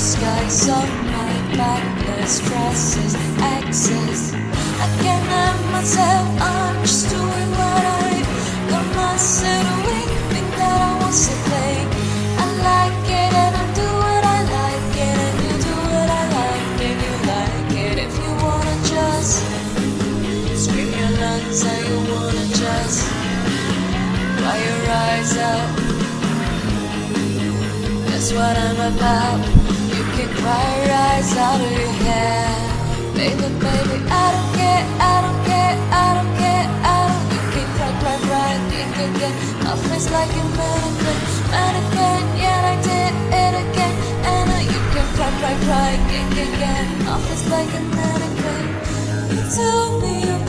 skies, sunlight, backless dresses, exes. I can't help myself, I'm just doing what I got myself awake, think that I want to play. I like it and I do what I like it, and you do what I like and you like it. If you wanna just scream your lungs out, you wanna just cry your eyes out. That's what I'm about. Baby, baby, I don't care, I don't care, I don't care, I don't can cry, cry, cry, you can get my face like a mannequin, mannequin, yeah, I did it again. And you can cry, cry, cry, can get my face like a mannequin. You tell me you're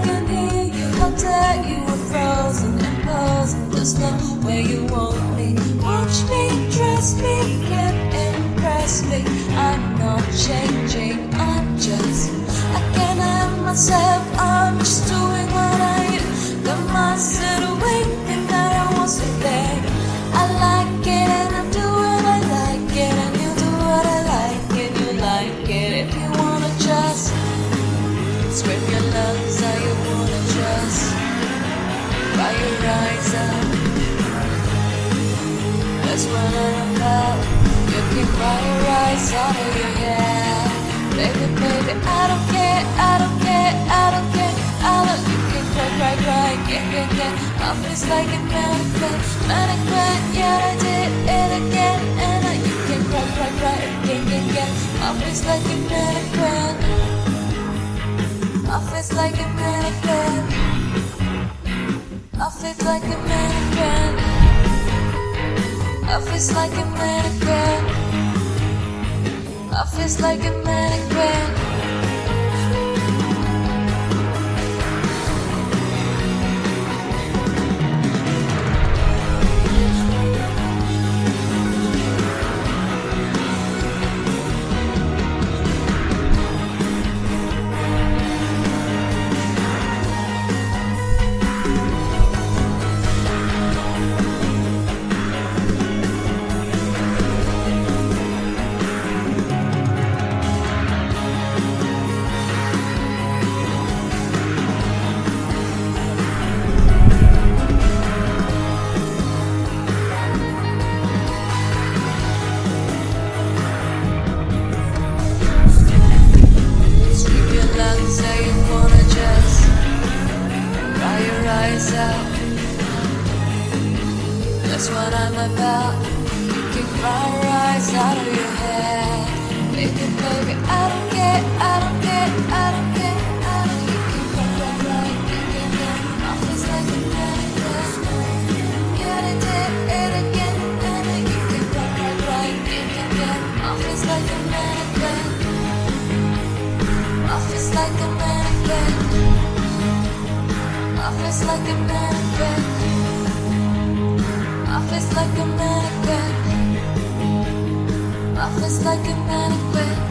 can hear you. How dare you were frozen and posing, there's no you want me. Watch me, dress me, get impress me. I'm not changing, Just. I can't help myself, I'm just doing what I do. Got myself away, and that I to stay. I like it, and I do what I like it, and you do what I like, and you like it. If you wanna just scream your lungs out, you wanna just cry your eyes out. That's what I'm about. You can cry your eyes out of your. Baby, baby, I don't care, I don't care, I don't care. I don't, you can cry, cry, cry, yeah, yeah, yeah. My face like a mannequin, mannequin, yeah, I did it again. And uh, you can cry, cry, cry, again, again, again. My face like a mannequin. My face like a mannequin. My face like a mannequin. I feel like a mannequin. I feel like a mannequin. That's what I'm about. Cry your eyes out of your head. Baby, baby, I don't care, I don't care, I don't care, I don't You can you can my face like a mannequin. Yeah, did it again, and you can you can my face like a mannequin. My face like a. My. Like a mannequin.